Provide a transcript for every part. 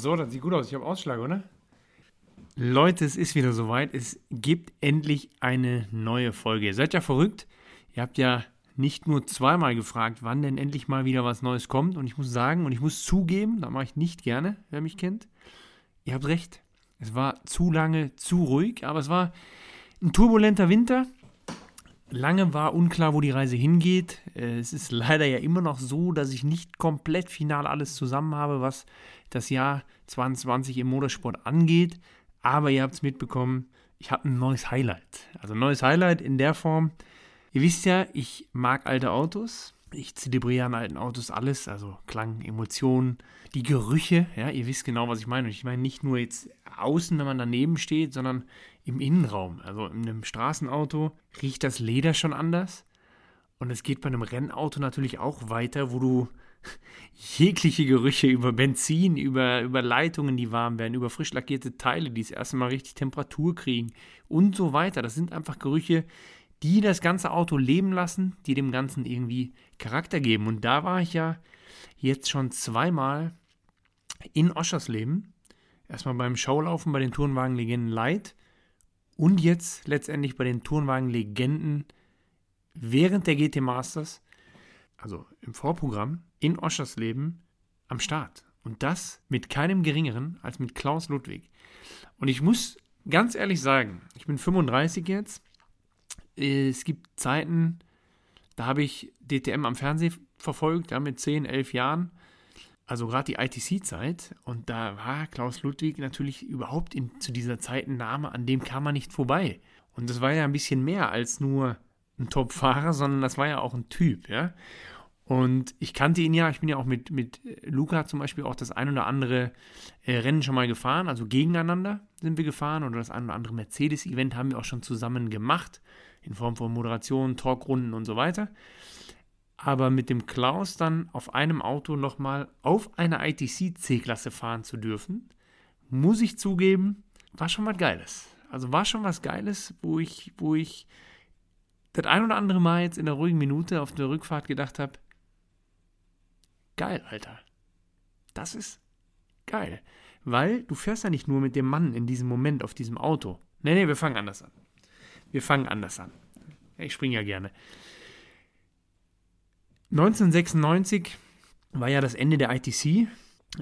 So, das sieht gut aus. Ich habe Ausschlag, oder? Leute, es ist wieder soweit. Es gibt endlich eine neue Folge. Ihr seid ja verrückt. Ihr habt ja nicht nur zweimal gefragt, wann denn endlich mal wieder was Neues kommt. Und ich muss sagen und ich muss zugeben, da mache ich nicht gerne, wer mich kennt. Ihr habt recht. Es war zu lange, zu ruhig, aber es war ein turbulenter Winter. Lange war unklar, wo die Reise hingeht. Äh, es ist leider ja immer noch so, dass ich nicht komplett final alles zusammen habe, was das Jahr 2020 im Motorsport angeht. Aber ihr habt es mitbekommen, ich habe ein neues Highlight. Also ein neues Highlight in der Form. Ihr wisst ja, ich mag alte Autos. Ich zelebriere an alten Autos alles, also Klang, Emotionen, die Gerüche. Ja, ihr wisst genau, was ich meine. Und ich meine nicht nur jetzt außen, wenn man daneben steht, sondern im Innenraum. Also in einem Straßenauto riecht das Leder schon anders. Und es geht bei einem Rennauto natürlich auch weiter, wo du jegliche Gerüche über Benzin, über, über Leitungen, die warm werden, über frisch lackierte Teile, die das erste Mal richtig Temperatur kriegen und so weiter. Das sind einfach Gerüche, die das ganze Auto leben lassen, die dem Ganzen irgendwie Charakter geben. Und da war ich ja jetzt schon zweimal in Oschersleben. Erstmal beim Schaulaufen bei den Tourenwagen-Legenden Light und jetzt letztendlich bei den Tourenwagen-Legenden während der GT Masters, also im Vorprogramm, in Oschersleben am Start. Und das mit keinem geringeren als mit Klaus Ludwig. Und ich muss ganz ehrlich sagen, ich bin 35 jetzt. Es gibt Zeiten, da habe ich DTM am Fernsehen verfolgt, ja, mit 10, 11 Jahren. Also gerade die ITC-Zeit. Und da war Klaus Ludwig natürlich überhaupt in, zu dieser Zeit ein Name, an dem kam man nicht vorbei. Und das war ja ein bisschen mehr als nur ein Top-Fahrer, sondern das war ja auch ein Typ, ja. Und ich kannte ihn ja, ich bin ja auch mit, mit Luca zum Beispiel auch das ein oder andere äh, Rennen schon mal gefahren, also gegeneinander sind wir gefahren oder das ein oder andere Mercedes-Event haben wir auch schon zusammen gemacht, in Form von Moderation, Talkrunden und so weiter. Aber mit dem Klaus dann auf einem Auto nochmal auf einer ITC C-Klasse fahren zu dürfen, muss ich zugeben, war schon was Geiles. Also war schon was Geiles, wo ich, wo ich das ein oder andere Mal jetzt in der ruhigen Minute auf der Rückfahrt gedacht habe, geil, Alter. Das ist geil. Weil du fährst ja nicht nur mit dem Mann in diesem Moment auf diesem Auto. Nee, nee, wir fangen anders an. Wir fangen anders an. Ich springe ja gerne. 1996 war ja das Ende der ITC,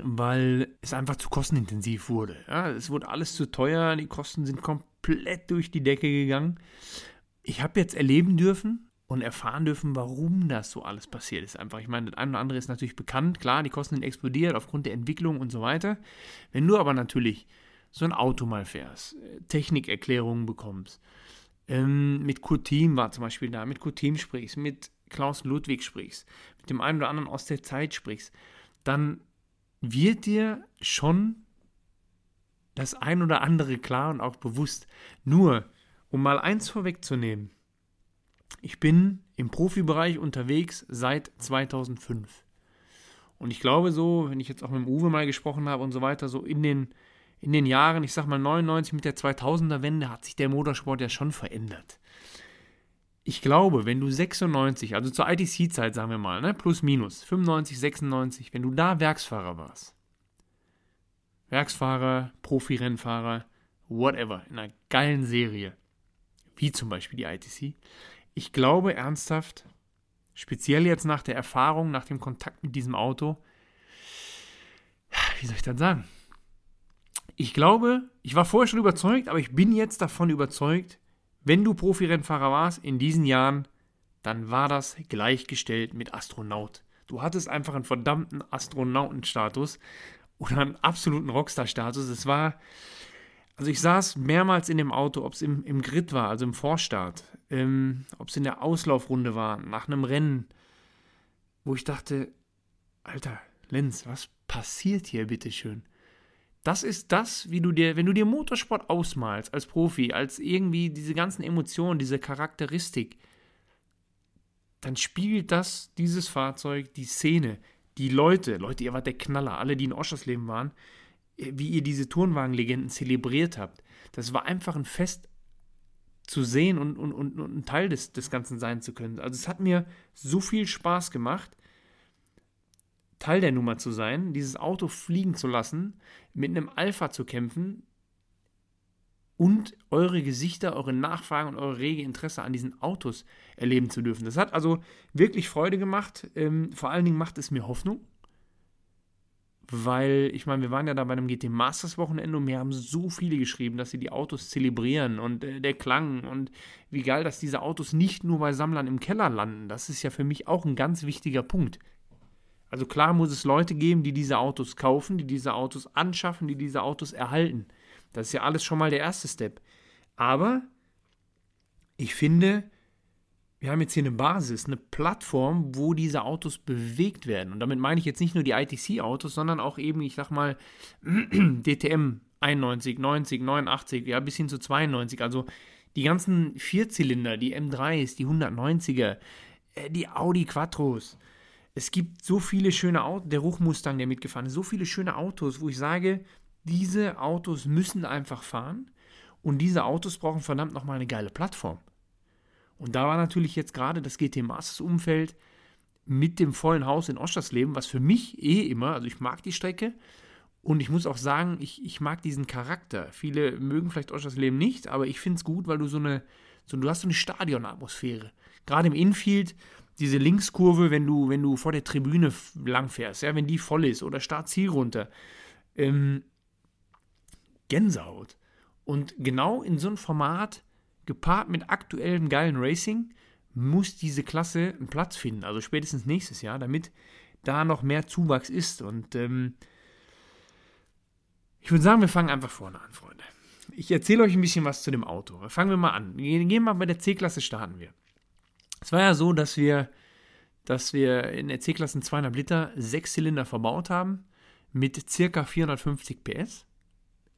weil es einfach zu kostenintensiv wurde. Ja, es wurde alles zu teuer, die Kosten sind komplett durch die Decke gegangen. Ich habe jetzt erleben dürfen, und erfahren dürfen, warum das so alles passiert ist. Einfach, ich meine, das eine oder andere ist natürlich bekannt, klar, die Kosten sind explodiert aufgrund der Entwicklung und so weiter. Wenn du aber natürlich so ein Auto mal fährst, äh, Technikerklärungen bekommst, ähm, mit Kurt Team war zum Beispiel da, mit Kurt Team sprichst, mit Klaus Ludwig sprichst, mit dem einen oder anderen aus der Zeit sprichst, dann wird dir schon das ein oder andere klar und auch bewusst. Nur, um mal eins vorwegzunehmen, ich bin im Profibereich unterwegs seit 2005. Und ich glaube so, wenn ich jetzt auch mit dem Uwe mal gesprochen habe und so weiter, so in den, in den Jahren, ich sag mal 99 mit der 2000er Wende, hat sich der Motorsport ja schon verändert. Ich glaube, wenn du 96, also zur ITC-Zeit sagen wir mal, ne, plus minus, 95, 96, wenn du da Werksfahrer warst, Werksfahrer, Profi-Rennfahrer, whatever, in einer geilen Serie, wie zum Beispiel die ITC, ich glaube ernsthaft, speziell jetzt nach der Erfahrung, nach dem Kontakt mit diesem Auto, wie soll ich das sagen? Ich glaube, ich war vorher schon überzeugt, aber ich bin jetzt davon überzeugt, wenn du Profirennfahrer warst in diesen Jahren, dann war das gleichgestellt mit Astronaut. Du hattest einfach einen verdammten Astronautenstatus oder einen absoluten Rockstar-Status. Es war, also ich saß mehrmals in dem Auto, ob es im, im Grid war, also im Vorstart, ähm, ob es in der Auslaufrunde war, nach einem Rennen, wo ich dachte, Alter, Lenz, was passiert hier, bitteschön? Das ist das, wie du dir, wenn du dir Motorsport ausmalst als Profi, als irgendwie diese ganzen Emotionen, diese Charakteristik, dann spiegelt das, dieses Fahrzeug, die Szene, die Leute, Leute, ihr wart der Knaller, alle, die in Oschersleben waren, wie ihr diese Turnwagenlegenden zelebriert habt. Das war einfach ein Fest zu sehen und, und, und, und ein Teil des, des Ganzen sein zu können. Also es hat mir so viel Spaß gemacht, Teil der Nummer zu sein, dieses Auto fliegen zu lassen, mit einem Alpha zu kämpfen und eure Gesichter, eure Nachfragen und eure rege Interesse an diesen Autos erleben zu dürfen. Das hat also wirklich Freude gemacht. Ähm, vor allen Dingen macht es mir Hoffnung, weil ich meine, wir waren ja da bei einem GT Masters Wochenende und mir haben so viele geschrieben, dass sie die Autos zelebrieren und äh, der Klang und wie geil, dass diese Autos nicht nur bei Sammlern im Keller landen. Das ist ja für mich auch ein ganz wichtiger Punkt. Also klar muss es Leute geben, die diese Autos kaufen, die diese Autos anschaffen, die diese Autos erhalten. Das ist ja alles schon mal der erste Step. Aber ich finde, wir haben jetzt hier eine Basis, eine Plattform, wo diese Autos bewegt werden. Und damit meine ich jetzt nicht nur die ITC-Autos, sondern auch eben, ich sag mal, DTM 91, 90, 89, ja, bis hin zu 92. Also die ganzen Vierzylinder, die M3s, die 190er, äh, die Audi Quattros. Es gibt so viele schöne Autos, der Ruchmustang, der mitgefahren ist, so viele schöne Autos, wo ich sage, diese Autos müssen einfach fahren und diese Autos brauchen verdammt nochmal eine geile Plattform. Und da war natürlich jetzt gerade das GT Masters Umfeld mit dem vollen Haus in Oschersleben, was für mich eh immer, also ich mag die Strecke und ich muss auch sagen, ich, ich mag diesen Charakter. Viele mögen vielleicht Oschersleben nicht, aber ich finde es gut, weil du so eine, so, du hast so eine Stadionatmosphäre. Gerade im Infield, diese Linkskurve, wenn du, wenn du vor der Tribüne langfährst, ja, wenn die voll ist oder Start-Ziel runter. Ähm, Gänsehaut. Und genau in so einem Format gepaart mit aktuellem geilen Racing, muss diese Klasse einen Platz finden, also spätestens nächstes Jahr, damit da noch mehr Zuwachs ist. Und ähm, ich würde sagen, wir fangen einfach vorne an, Freunde. Ich erzähle euch ein bisschen was zu dem Auto. Fangen wir mal an. Gehen wir mal bei der C-Klasse starten wir. Es war ja so, dass wir, dass wir in der C-Klasse 200 Liter sechs Zylinder verbaut haben mit circa 450 PS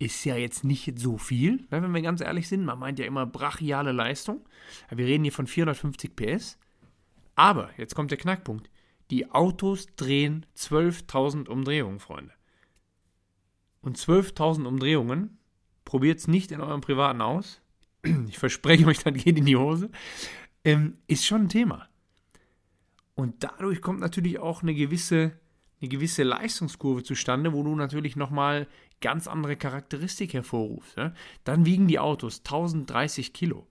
ist ja jetzt nicht so viel, ne, wenn wir ganz ehrlich sind. Man meint ja immer brachiale Leistung. Wir reden hier von 450 PS. Aber, jetzt kommt der Knackpunkt. Die Autos drehen 12.000 Umdrehungen, Freunde. Und 12.000 Umdrehungen, probiert es nicht in eurem privaten aus. Ich verspreche euch, dann geht in die Hose. Ähm, ist schon ein Thema. Und dadurch kommt natürlich auch eine gewisse, eine gewisse Leistungskurve zustande, wo du natürlich nochmal ganz andere Charakteristik hervorruft. Ja? Dann wiegen die Autos 1030 Kilo.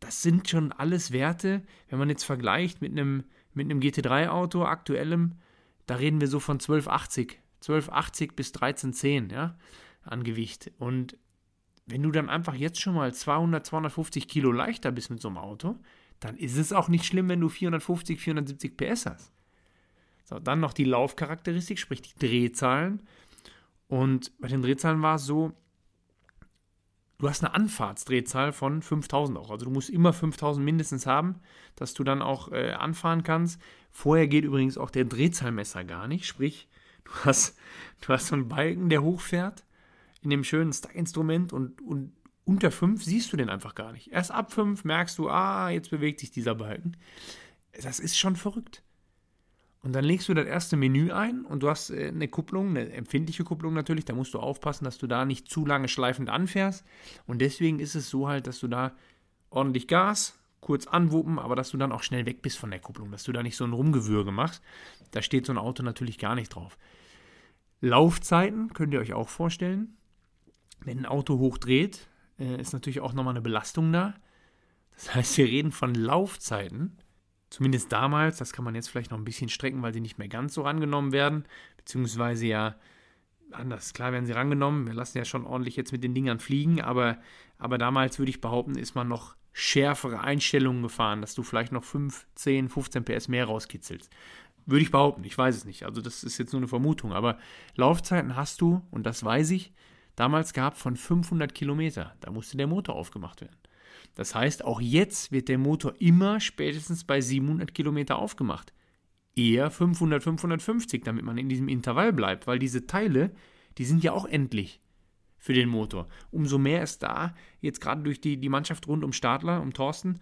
Das sind schon alles Werte, wenn man jetzt vergleicht mit einem, mit einem GT3-Auto aktuellem, da reden wir so von 1280, 1280 bis 1310 ja, an Gewicht. Und wenn du dann einfach jetzt schon mal 200, 250 Kilo leichter bist mit so einem Auto, dann ist es auch nicht schlimm, wenn du 450, 470 PS hast. So, dann noch die Laufcharakteristik, sprich die Drehzahlen. Und bei den Drehzahlen war es so, du hast eine Anfahrtsdrehzahl von 5000 auch. Also du musst immer 5000 mindestens haben, dass du dann auch äh, anfahren kannst. Vorher geht übrigens auch der Drehzahlmesser gar nicht. Sprich, du hast, du hast so einen Balken, der hochfährt in dem schönen Stack-Instrument und, und unter 5 siehst du den einfach gar nicht. Erst ab 5 merkst du, ah, jetzt bewegt sich dieser Balken. Das ist schon verrückt. Und dann legst du das erste Menü ein und du hast äh, eine Kupplung, eine empfindliche Kupplung natürlich. Da musst du aufpassen, dass du da nicht zu lange schleifend anfährst. Und deswegen ist es so halt, dass du da ordentlich Gas, kurz anwuppen, aber dass du dann auch schnell weg bist von der Kupplung, dass du da nicht so ein Rumgewürge machst. Da steht so ein Auto natürlich gar nicht drauf. Laufzeiten könnt ihr euch auch vorstellen. Wenn ein Auto hochdreht, äh, ist natürlich auch nochmal eine Belastung da. Das heißt, wir reden von Laufzeiten Zumindest damals, das kann man jetzt vielleicht noch ein bisschen strecken, weil sie nicht mehr ganz so rangenommen werden, beziehungsweise ja anders. Klar werden sie rangenommen, wir lassen ja schon ordentlich jetzt mit den Dingern fliegen, aber, aber damals würde ich behaupten, ist man noch schärfere Einstellungen gefahren, dass du vielleicht noch 5, 10, 15 PS mehr rauskitzelst. Würde ich behaupten, ich weiß es nicht. Also das ist jetzt nur eine Vermutung, aber Laufzeiten hast du, und das weiß ich, damals gehabt von 500 Kilometer. Da musste der Motor aufgemacht werden. Das heißt, auch jetzt wird der Motor immer spätestens bei 700 Kilometer aufgemacht. Eher 500, 550, damit man in diesem Intervall bleibt, weil diese Teile, die sind ja auch endlich für den Motor. Umso mehr ist da, jetzt gerade durch die, die Mannschaft rund um Stadler, um Thorsten,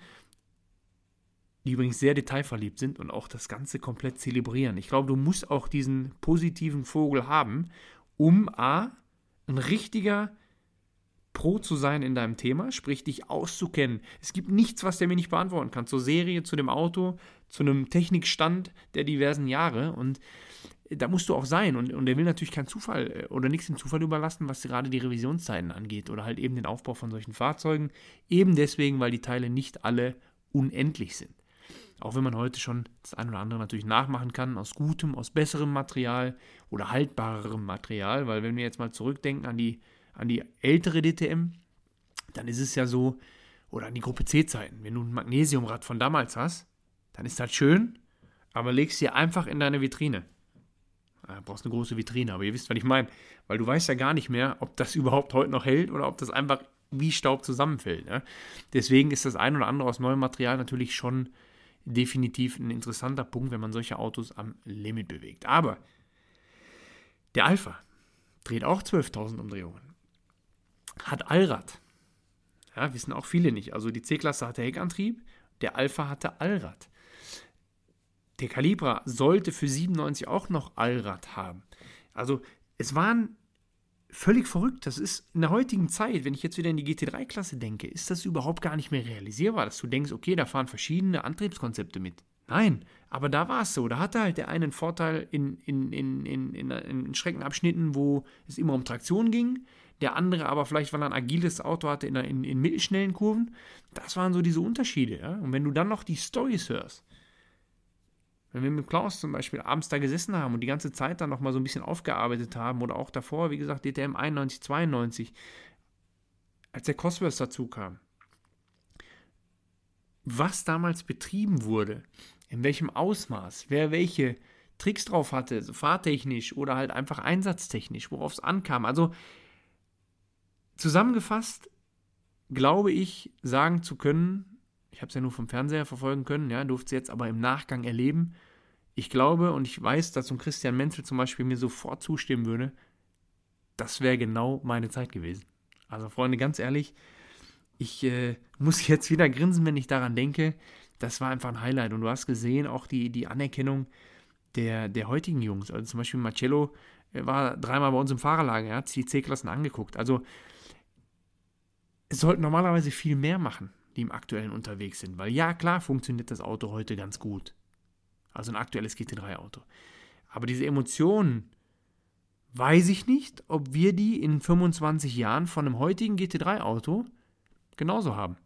die übrigens sehr detailverliebt sind und auch das Ganze komplett zelebrieren. Ich glaube, du musst auch diesen positiven Vogel haben, um A, ein richtiger Pro zu sein in deinem Thema, sprich dich auszukennen. Es gibt nichts, was der mir nicht beantworten kann. Zur Serie, zu dem Auto, zu einem Technikstand der diversen Jahre. Und da musst du auch sein. Und, und der will natürlich keinen Zufall äh, oder nichts dem Zufall überlassen, was gerade die Revisionszeiten angeht oder halt eben den Aufbau von solchen Fahrzeugen. Eben deswegen, weil die Teile nicht alle unendlich sind. Auch wenn man heute schon das ein oder andere natürlich nachmachen kann, aus gutem, aus besserem Material oder haltbarerem Material, weil wenn wir jetzt mal zurückdenken an die, an die ältere DTM, dann ist es ja so, oder an die Gruppe C-Zeiten, wenn du ein Magnesiumrad von damals hast, dann ist das schön, aber legst sie einfach in deine Vitrine. Du brauchst eine große Vitrine, aber ihr wisst, was ich meine. Weil du weißt ja gar nicht mehr, ob das überhaupt heute noch hält oder ob das einfach wie Staub zusammenfällt. Ne? Deswegen ist das ein oder andere aus neuem Material natürlich schon definitiv ein interessanter Punkt, wenn man solche Autos am Limit bewegt. Aber der Alpha dreht auch 12.000 Umdrehungen. Hat Allrad. Ja, wissen auch viele nicht. Also die C-Klasse hatte Heckantrieb, der Alpha hatte Allrad. Der Calibra sollte für 97 auch noch Allrad haben. Also es waren völlig verrückt. Das ist in der heutigen Zeit, wenn ich jetzt wieder in die GT3-Klasse denke, ist das überhaupt gar nicht mehr realisierbar, dass du denkst, okay, da fahren verschiedene Antriebskonzepte mit. Nein, aber da war es so. Da hatte halt der einen Vorteil in, in, in, in, in, in Streckenabschnitten, wo es immer um Traktion ging. Der andere aber vielleicht, weil er ein agiles Auto hatte in, in, in mittelschnellen Kurven. Das waren so diese Unterschiede. Ja? Und wenn du dann noch die Stories hörst, wenn wir mit Klaus zum Beispiel abends da gesessen haben und die ganze Zeit dann nochmal so ein bisschen aufgearbeitet haben oder auch davor, wie gesagt, DTM 91, 92, als der Cosworth dazu kam, was damals betrieben wurde, in welchem Ausmaß, wer welche Tricks drauf hatte, fahrtechnisch oder halt einfach einsatztechnisch, worauf es ankam. Also zusammengefasst glaube ich, sagen zu können, ich habe es ja nur vom Fernseher verfolgen können, ja, durfte es jetzt aber im Nachgang erleben, ich glaube und ich weiß, dass ein Christian Menzel zum Beispiel mir sofort zustimmen würde, das wäre genau meine Zeit gewesen. Also Freunde, ganz ehrlich, ich äh, muss jetzt wieder grinsen, wenn ich daran denke. Das war einfach ein Highlight. Und du hast gesehen, auch die, die Anerkennung der, der heutigen Jungs. Also zum Beispiel Marcello äh, war dreimal bei uns im Fahrerlager, er hat sich die C-Klassen angeguckt. Also es sollten normalerweise viel mehr machen, die im aktuellen unterwegs sind. Weil ja, klar funktioniert das Auto heute ganz gut. Also ein aktuelles GT3-Auto. Aber diese Emotionen, weiß ich nicht, ob wir die in 25 Jahren von einem heutigen GT3-Auto genauso haben.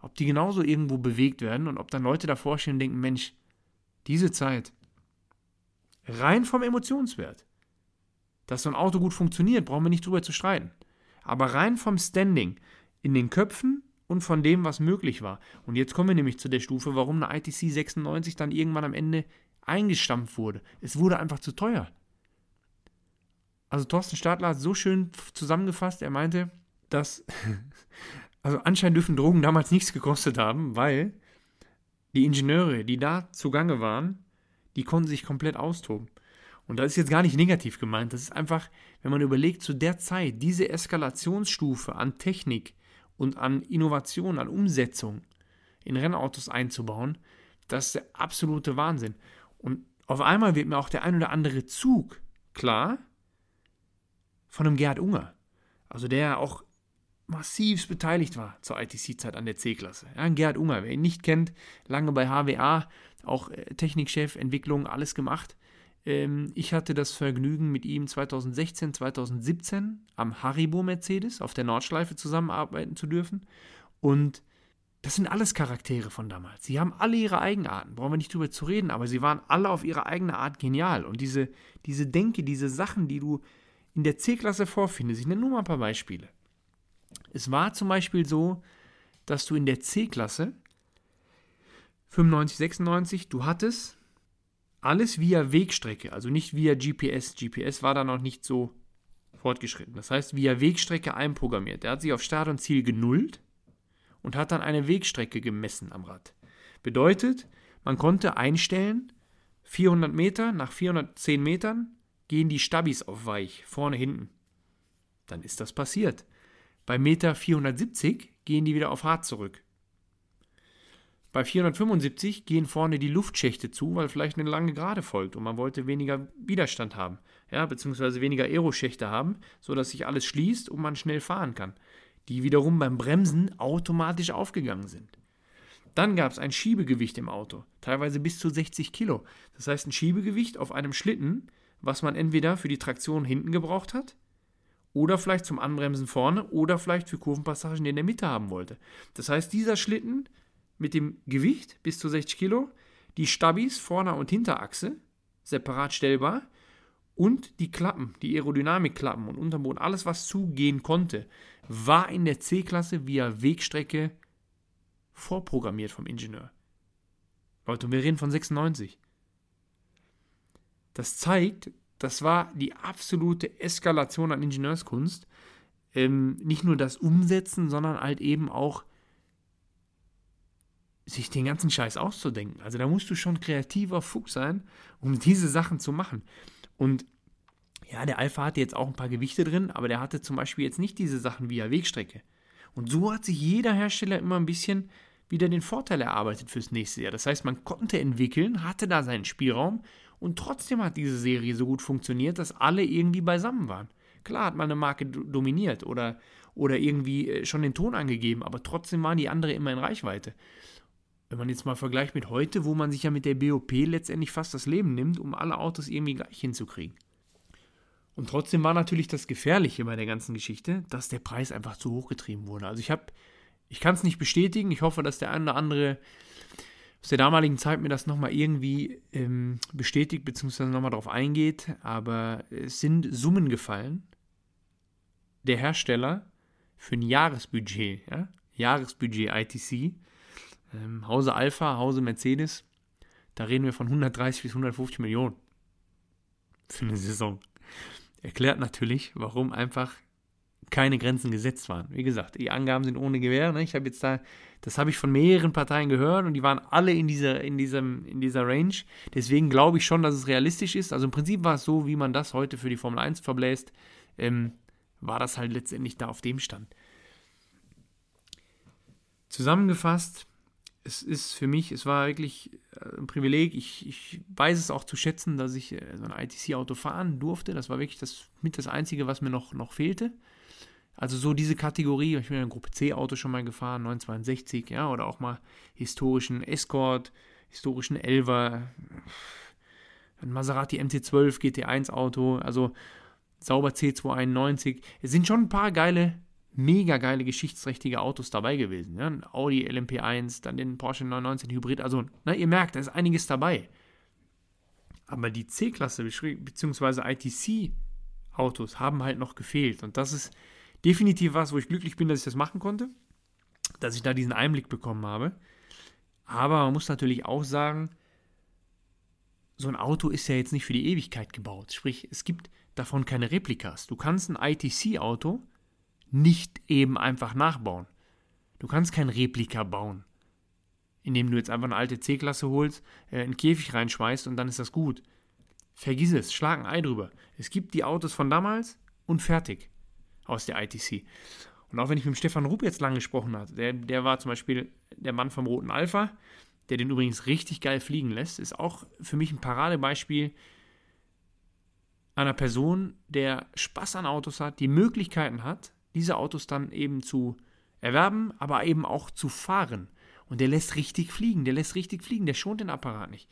Ob die genauso irgendwo bewegt werden und ob dann Leute davor stehen und denken, Mensch, diese Zeit, rein vom Emotionswert, dass so ein Auto gut funktioniert, brauchen wir nicht drüber zu streiten. Aber rein vom Standing in den Köpfen und von dem, was möglich war. Und jetzt kommen wir nämlich zu der Stufe, warum eine ITC 96 dann irgendwann am Ende eingestampft wurde. Es wurde einfach zu teuer. Also Thorsten Stadler hat so schön zusammengefasst, er meinte, dass, also anscheinend dürfen Drogen damals nichts gekostet haben, weil die Ingenieure, die da zugange waren, die konnten sich komplett austoben. Und das ist jetzt gar nicht negativ gemeint, das ist einfach, wenn man überlegt, zu der Zeit, diese Eskalationsstufe an Technik, und an Innovation, an Umsetzung in Rennautos einzubauen, das ist der absolute Wahnsinn. Und auf einmal wird mir auch der ein oder andere Zug klar von einem Gerhard Unger. Also der auch massiv beteiligt war zur ITC-Zeit an der C-Klasse. Ja, Gerhard Unger, wer ihn nicht kennt, lange bei HWA, auch äh, Technikchef, Entwicklung, alles gemacht. Ähm, ich hatte das Vergnügen, mit ihm 2016, 2017 am Haribo Mercedes auf der Nordschleife zusammenarbeiten zu dürfen. Und das sind alles Charaktere von damals. Sie haben alle ihre Eigenarten, brauchen wir nicht drüber zu reden, aber sie waren alle auf ihre eigene Art genial. Und diese, diese Denke, diese Sachen, die du in der C-Klasse vorfindest, ich nenne nur mal ein paar Beispiele. Es war zum Beispiel so, dass du in der C-Klasse 95, 96, du hattest alles via Wegstrecke, also nicht via GPS. GPS war da noch nicht so fortgeschritten. Das heißt, via Wegstrecke einprogrammiert. Er hat sich auf Start und Ziel genullt und hat dann eine Wegstrecke gemessen am Rad. Bedeutet, man konnte einstellen, 400 Meter, nach 410 Metern gehen die Stabis auf weich, vorne, hinten. Dann ist das passiert. Bei Meter 470 gehen die wieder auf hart zurück. Bei 475 gehen vorne die Luftschächte zu, weil vielleicht eine lange Gerade folgt und man wollte weniger Widerstand haben, ja, beziehungsweise weniger Aeroschächte haben, sodass sich alles schließt und man schnell fahren kann, die wiederum beim Bremsen automatisch aufgegangen sind. Dann gab es ein Schiebegewicht im Auto, teilweise bis zu 60 Kilo. Das heißt, ein Schiebegewicht auf einem Schlitten was man entweder für die Traktion hinten gebraucht hat oder vielleicht zum Anbremsen vorne oder vielleicht für Kurvenpassagen in der Mitte haben wollte. Das heißt, dieser Schlitten mit dem Gewicht bis zu 60 Kilo, die Stabis Vorder- und Hinterachse separat stellbar und die Klappen, die Aerodynamikklappen und Unterboden, alles was zugehen konnte, war in der C-Klasse via Wegstrecke vorprogrammiert vom Ingenieur. Leute, wir reden von 96. Das zeigt, das war die absolute Eskalation an Ingenieurskunst. Ähm, nicht nur das Umsetzen, sondern halt eben auch sich den ganzen Scheiß auszudenken. Also da musst du schon kreativer Fuchs sein, um diese Sachen zu machen. Und ja, der Alpha hatte jetzt auch ein paar Gewichte drin, aber der hatte zum Beispiel jetzt nicht diese Sachen via Wegstrecke. Und so hat sich jeder Hersteller immer ein bisschen wieder den Vorteil erarbeitet fürs nächste Jahr. Das heißt, man konnte entwickeln, hatte da seinen Spielraum und trotzdem hat diese Serie so gut funktioniert, dass alle irgendwie beisammen waren. Klar hat man eine Marke dominiert oder, oder irgendwie äh, schon den Ton angegeben, aber trotzdem waren die anderen immer in Reichweite. Wenn man jetzt mal vergleicht mit heute, wo man sich ja mit der BOP letztendlich fast das Leben nimmt, um alle Autos irgendwie gleich hinzukriegen. Und trotzdem war natürlich das Gefährliche bei der ganzen Geschichte, dass der Preis einfach zu hoch getrieben wurde. Also ich habe, ich kann es nicht bestätigen. Ich hoffe, dass der eine oder andere aus der damaligen Zeit mir das nochmal irgendwie ähm, bestätigt, beziehungsweise nochmal darauf eingeht, aber es sind Summen gefallen. Der Hersteller für ein Jahresbudget, ja, Jahresbudget ITC, ähm, Hause Alpha, Hause Mercedes, da reden wir von 130 bis 150 Millionen für eine Saison. Erklärt natürlich, warum einfach keine Grenzen gesetzt waren. Wie gesagt, die Angaben sind ohne Gewähr. Ne? Ich habe jetzt da, das habe ich von mehreren Parteien gehört und die waren alle in dieser, in diesem, in dieser Range. Deswegen glaube ich schon, dass es realistisch ist. Also im Prinzip war es so, wie man das heute für die Formel 1 verbläst, ähm, war das halt letztendlich da auf dem Stand. Zusammengefasst, es ist für mich, es war wirklich äh, ein Privileg. Ich, ich weiß es auch zu schätzen, dass ich äh, so ein ITC-Auto fahren durfte. Das war wirklich das, mit das Einzige, was mir noch, noch fehlte. Also so diese Kategorie, ich bin ja ein Gruppe C-Auto schon mal gefahren, 962, ja, oder auch mal historischen Escort, historischen Elver, ein Maserati MC12 GT1 Auto, also sauber C291. Es sind schon ein paar geile, mega geile geschichtsträchtige Autos dabei gewesen. Ja? Ein Audi LMP1, dann den Porsche 919 Hybrid. Also, na, ihr merkt, da ist einiges dabei. Aber die C-Klasse bzw. ITC-Autos haben halt noch gefehlt. Und das ist definitiv was, wo ich glücklich bin, dass ich das machen konnte, dass ich da diesen Einblick bekommen habe. Aber man muss natürlich auch sagen, so ein Auto ist ja jetzt nicht für die Ewigkeit gebaut. Sprich, es gibt davon keine Replikas. Du kannst ein ITC-Auto nicht eben einfach nachbauen. Du kannst kein Replika bauen, indem du jetzt einfach eine alte C-Klasse holst, äh, einen Käfig reinschmeißt und dann ist das gut. Vergiss es, schlag ein Ei drüber. Es gibt die Autos von damals und fertig aus der ITC. Und auch wenn ich mit Stefan Rupp jetzt lang gesprochen habe, der, der war zum Beispiel der Mann vom Roten Alpha, der den übrigens richtig geil fliegen lässt, ist auch für mich ein Paradebeispiel einer Person, der Spaß an Autos hat, die Möglichkeiten hat, diese Autos dann eben zu erwerben, aber eben auch zu fahren. Und der lässt richtig fliegen, der lässt richtig fliegen, der schont den Apparat nicht.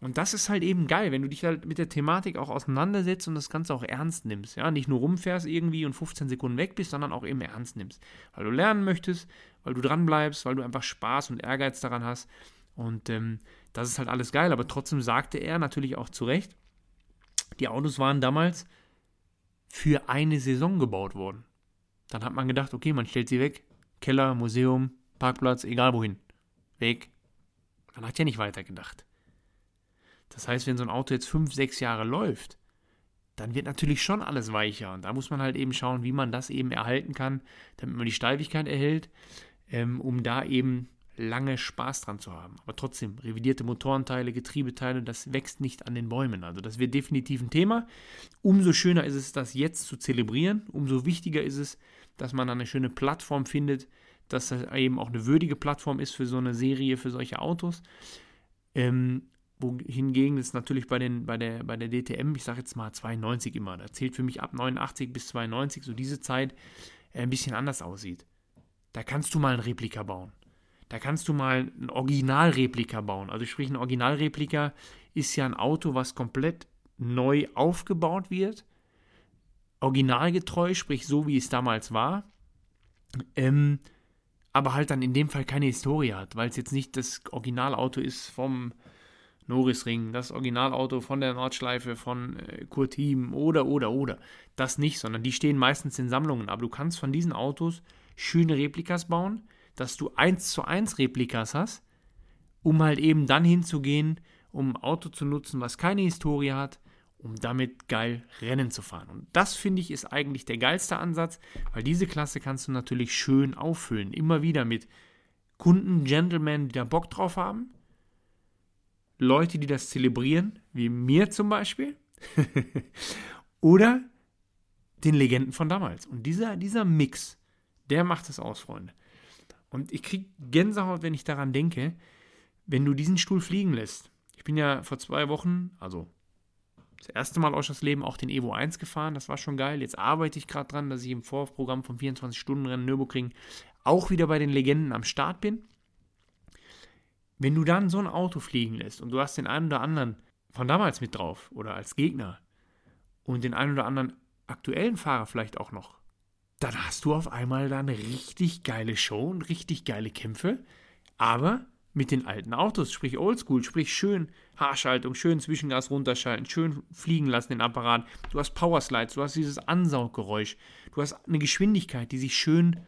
Und das ist halt eben geil, wenn du dich halt mit der Thematik auch auseinandersetzt und das Ganze auch ernst nimmst. Ja, nicht nur rumfährst irgendwie und 15 Sekunden weg bist, sondern auch eben ernst nimmst. Weil du lernen möchtest, weil du dran bleibst, weil du einfach Spaß und Ehrgeiz daran hast. Und ähm, das ist halt alles geil. Aber trotzdem sagte er natürlich auch zu Recht, die Autos waren damals für eine Saison gebaut worden. Dann hat man gedacht, okay, man stellt sie weg. Keller, Museum, Parkplatz, egal wohin. Weg. Man hat ja nicht weitergedacht. Das heißt, wenn so ein Auto jetzt fünf, sechs Jahre läuft, dann wird natürlich schon alles weicher. Und da muss man halt eben schauen, wie man das eben erhalten kann, damit man die Steifigkeit erhält, ähm, um da eben lange Spaß dran zu haben. Aber trotzdem, revidierte Motorenteile, Getriebeteile, das wächst nicht an den Bäumen. Also das wird definitiv ein Thema. Umso schöner ist es, das jetzt zu zelebrieren. Umso wichtiger ist es, dass man eine schöne Plattform findet, dass das eben auch eine würdige Plattform ist für so eine Serie, für solche Autos. Ähm, wohingegen es natürlich bei, den, bei, der, bei der DTM, ich sage jetzt mal 92 immer, da zählt für mich ab 89 bis 92, so diese Zeit, äh, ein bisschen anders aussieht. Da kannst du mal ein Replika bauen. Da kannst du mal ein Originalreplika bauen. Also sprich, ein Originalreplika ist ja ein Auto, was komplett neu aufgebaut wird, originalgetreu, sprich so wie es damals war, ähm, aber halt dann in dem Fall keine Historie hat, weil es jetzt nicht das Originalauto ist vom Norrisring, das Originalauto von der Nordschleife von äh, Kurtim oder oder oder. Das nicht, sondern die stehen meistens in Sammlungen. Aber du kannst von diesen Autos schöne Replikas bauen, dass du eins zu eins Replikas hast, um halt eben dann hinzugehen, um ein Auto zu nutzen, was keine Historie hat, um damit geil Rennen zu fahren. Und das finde ich ist eigentlich der geilste Ansatz, weil diese Klasse kannst du natürlich schön auffüllen. Immer wieder mit Kunden, Gentlemen, die da Bock drauf haben. Leute, die das zelebrieren, wie mir zum Beispiel. Oder den Legenden von damals. Und dieser, dieser Mix, der macht es aus, Freunde. Und ich kriege Gänsehaut, wenn ich daran denke, wenn du diesen Stuhl fliegen lässt. Ich bin ja vor zwei Wochen, also das erste Mal aus das Leben auch den Evo 1 gefahren. Das war schon geil. Jetzt arbeite ich gerade dran, dass ich im Vorprogramm vom 24-Stunden-Rennen Nürburgring auch wieder bei den Legenden am Start bin. Wenn du dann so ein Auto fliegen lässt und du hast den einen oder anderen von damals mit drauf oder als Gegner und den einen oder anderen aktuellen Fahrer vielleicht auch noch, dann hast du auf einmal da eine richtig geile Show und richtig geile Kämpfe, aber mit den alten Autos, sprich Oldschool, sprich schön Haarschaltung, schön Zwischengas runterschalten, schön fliegen lassen den Apparat. Du hast Powerslides, du hast dieses Ansauggeräusch, du hast eine Geschwindigkeit, die sich schön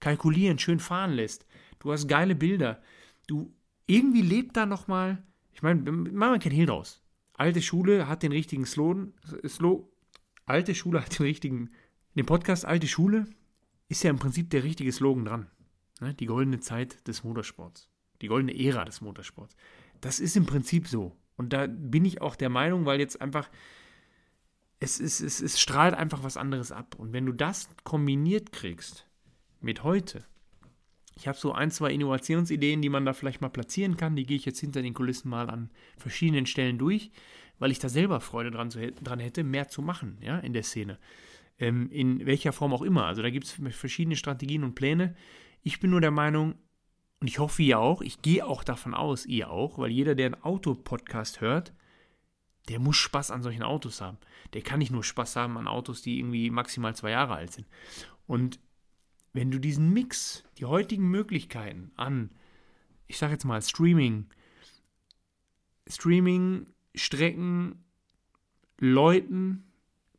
kalkulieren, schön fahren lässt. Du hast geile Bilder. Du irgendwie lebt da noch mal, ich meine, machen wir kein Hehl draus. Alte Schule hat den richtigen Slogan, Slow, alte Schule hat den richtigen, dem Podcast Alte Schule ist ja im Prinzip der richtige Slogan dran. Ne? Die goldene Zeit des Motorsports die goldene Ära des Motorsports. Das ist im Prinzip so. Und da bin ich auch der Meinung, weil jetzt einfach, es, es, es, es strahlt einfach was anderes ab. Und wenn du das kombiniert kriegst mit heute, ich habe so ein, zwei Innovationsideen, die man da vielleicht mal platzieren kann. Die gehe ich jetzt hinter den Kulissen mal an verschiedenen Stellen durch, weil ich da selber Freude dran, dran hätte, mehr zu machen ja, in der Szene. Ähm, in welcher Form auch immer. Also da gibt es verschiedene Strategien und Pläne. Ich bin nur der Meinung, und ich hoffe, ihr auch, ich gehe auch davon aus, ihr auch, weil jeder, der einen Autopodcast hört, der muss Spaß an solchen Autos haben. Der kann nicht nur Spaß haben an Autos, die irgendwie maximal zwei Jahre alt sind. Und wenn du diesen Mix, die heutigen Möglichkeiten an, ich sage jetzt mal Streaming, Streaming, Strecken, Leuten,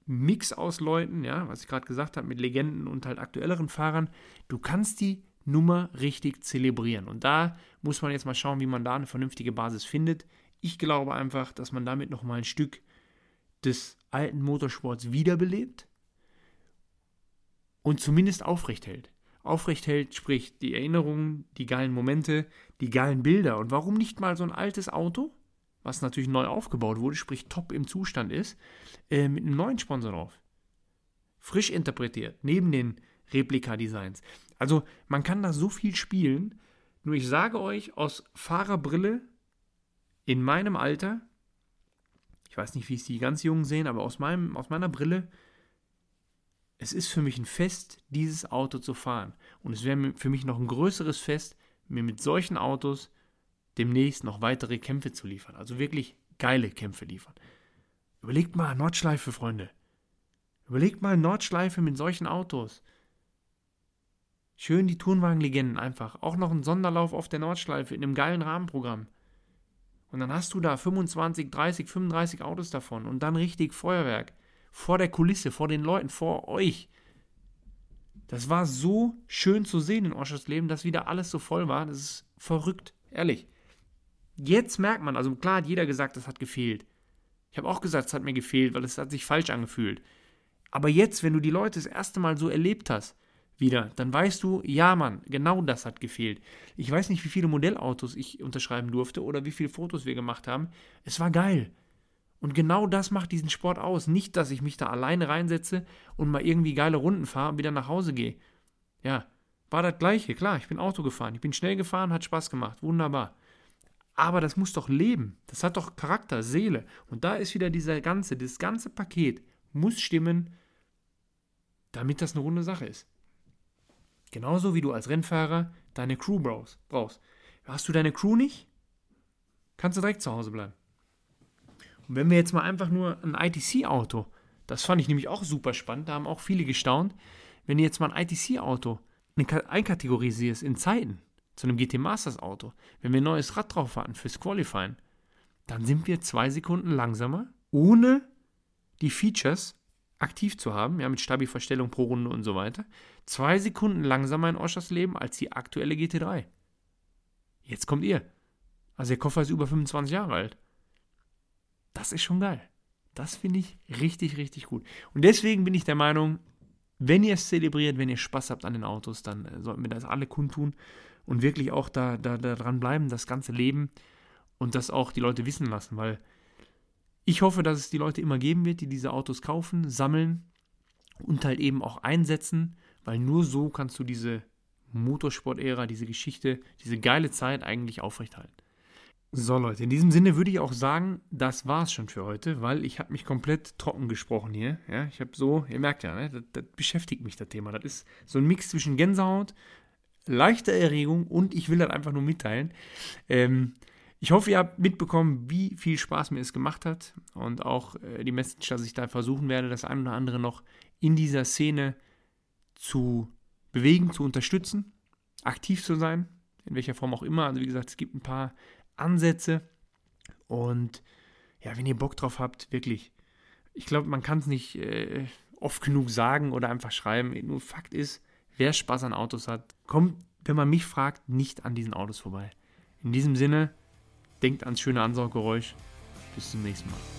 Mix aus Leuten, ja, was ich gerade gesagt habe, mit Legenden und halt aktuelleren Fahrern, du kannst die Nummer richtig zelebrieren. Und da muss man jetzt mal schauen, wie man da eine vernünftige Basis findet. Ich glaube einfach, dass man damit nochmal ein Stück des alten Motorsports wiederbelebt und zumindest aufrecht hält. Aufrecht hält, sprich die Erinnerungen, die geilen Momente, die geilen Bilder. Und warum nicht mal so ein altes Auto, was natürlich neu aufgebaut wurde, sprich top im Zustand ist, äh, mit einem neuen Sponsor drauf. Frisch interpretiert, neben den Replika-Designs. Also man kann da so viel spielen. Nur ich sage euch aus Fahrerbrille in meinem Alter, ich weiß nicht, wie es die ganz Jungen sehen, aber aus, meinem, aus meiner Brille, es ist für mich ein Fest, dieses Auto zu fahren. Und es wäre für mich noch ein größeres Fest, mir mit solchen Autos demnächst noch weitere Kämpfe zu liefern. Also wirklich geile Kämpfe liefern. Überlegt mal Nordschleife, Freunde. Überlegt mal Nordschleife mit solchen Autos. Schön die Turnwagenlegenden einfach. Auch noch ein Sonderlauf auf der Nordschleife in einem geilen Rahmenprogramm. Und dann hast du da 25, 30, 35 Autos davon und dann richtig Feuerwerk. Vor der Kulisse, vor den Leuten, vor euch. Das war so schön zu sehen in Oschersleben, dass wieder alles so voll war. Das ist verrückt, ehrlich. Jetzt merkt man, also klar hat jeder gesagt, das hat gefehlt. Ich habe auch gesagt, es hat mir gefehlt, weil es hat sich falsch angefühlt. Aber jetzt, wenn du die Leute das erste Mal so erlebt hast, wieder, dann weißt du, ja Mann, genau das hat gefehlt. Ich weiß nicht, wie viele Modellautos ich unterschreiben durfte oder wie viele Fotos wir gemacht haben. Es war geil. Und genau das macht diesen Sport aus. Nicht, dass ich mich da alleine reinsetze und mal irgendwie geile Runden fahre und wieder nach Hause gehe. Ja, war das gleiche. Klar, ich bin Auto gefahren. Ich bin schnell gefahren, hat Spaß gemacht. Wunderbar. Aber das muss doch leben. Das hat doch Charakter, Seele. Und da ist wieder dieser ganze, das ganze Paket muss stimmen, damit das eine runde Sache ist. Genauso wie du als Rennfahrer deine Crew brauchst. Hast du deine Crew nicht, kannst du direkt zu Hause bleiben. Und wenn wir jetzt mal einfach nur ein ITC-Auto, das fand ich nämlich auch super spannend, da haben auch viele gestaunt, wenn du jetzt mal ein ITC-Auto einkategorisierst in Zeiten zu einem GT Masters Auto, wenn wir ein neues Rad drauf hatten fürs Qualifying, dann sind wir zwei Sekunden langsamer, ohne die Features aktiv zu haben, ja, mit Stabi-Verstellung pro Runde und so weiter, zwei Sekunden langsamer in Oschers Leben als die aktuelle GT3. Jetzt kommt ihr. Also der Koffer ist über 25 Jahre alt. Das ist schon geil. Das finde ich richtig, richtig gut. Und deswegen bin ich der Meinung, wenn ihr es zelebriert, wenn ihr Spaß habt an den Autos, dann äh, sollten wir das alle kundtun und wirklich auch da, da, da dran bleiben, das ganze Leben und das auch die Leute wissen lassen, weil ich hoffe, dass es die Leute immer geben wird, die diese Autos kaufen, sammeln und halt eben auch einsetzen, weil nur so kannst du diese Motorsport-Ära, diese Geschichte, diese geile Zeit eigentlich aufrechthalten. So Leute, in diesem Sinne würde ich auch sagen, das war es schon für heute, weil ich habe mich komplett trocken gesprochen hier. Ja, ich habe so, ihr merkt ja, ne, das, das, beschäftigt mich das Thema. Das ist so ein Mix zwischen Gänsehaut, leichter Erregung und ich will das einfach nur mitteilen. Ähm, ich hoffe, ihr habt mitbekommen, wie viel Spaß mir es gemacht hat und auch äh, die Message, dass ich da versuchen werde, das ein oder andere noch in dieser Szene zu bewegen, zu unterstützen, aktiv zu sein, in welcher Form auch immer. Also wie gesagt, es gibt ein paar Ansätze. Und ja, wenn ihr Bock drauf habt, wirklich, ich glaube, man kann es nicht äh, oft genug sagen oder einfach schreiben. Nur Fakt ist, wer Spaß an Autos hat, kommt, wenn man mich fragt, nicht an diesen Autos vorbei. In diesem Sinne, denkt ans schöne Ansauggeräusch. Bis zum nächsten Mal.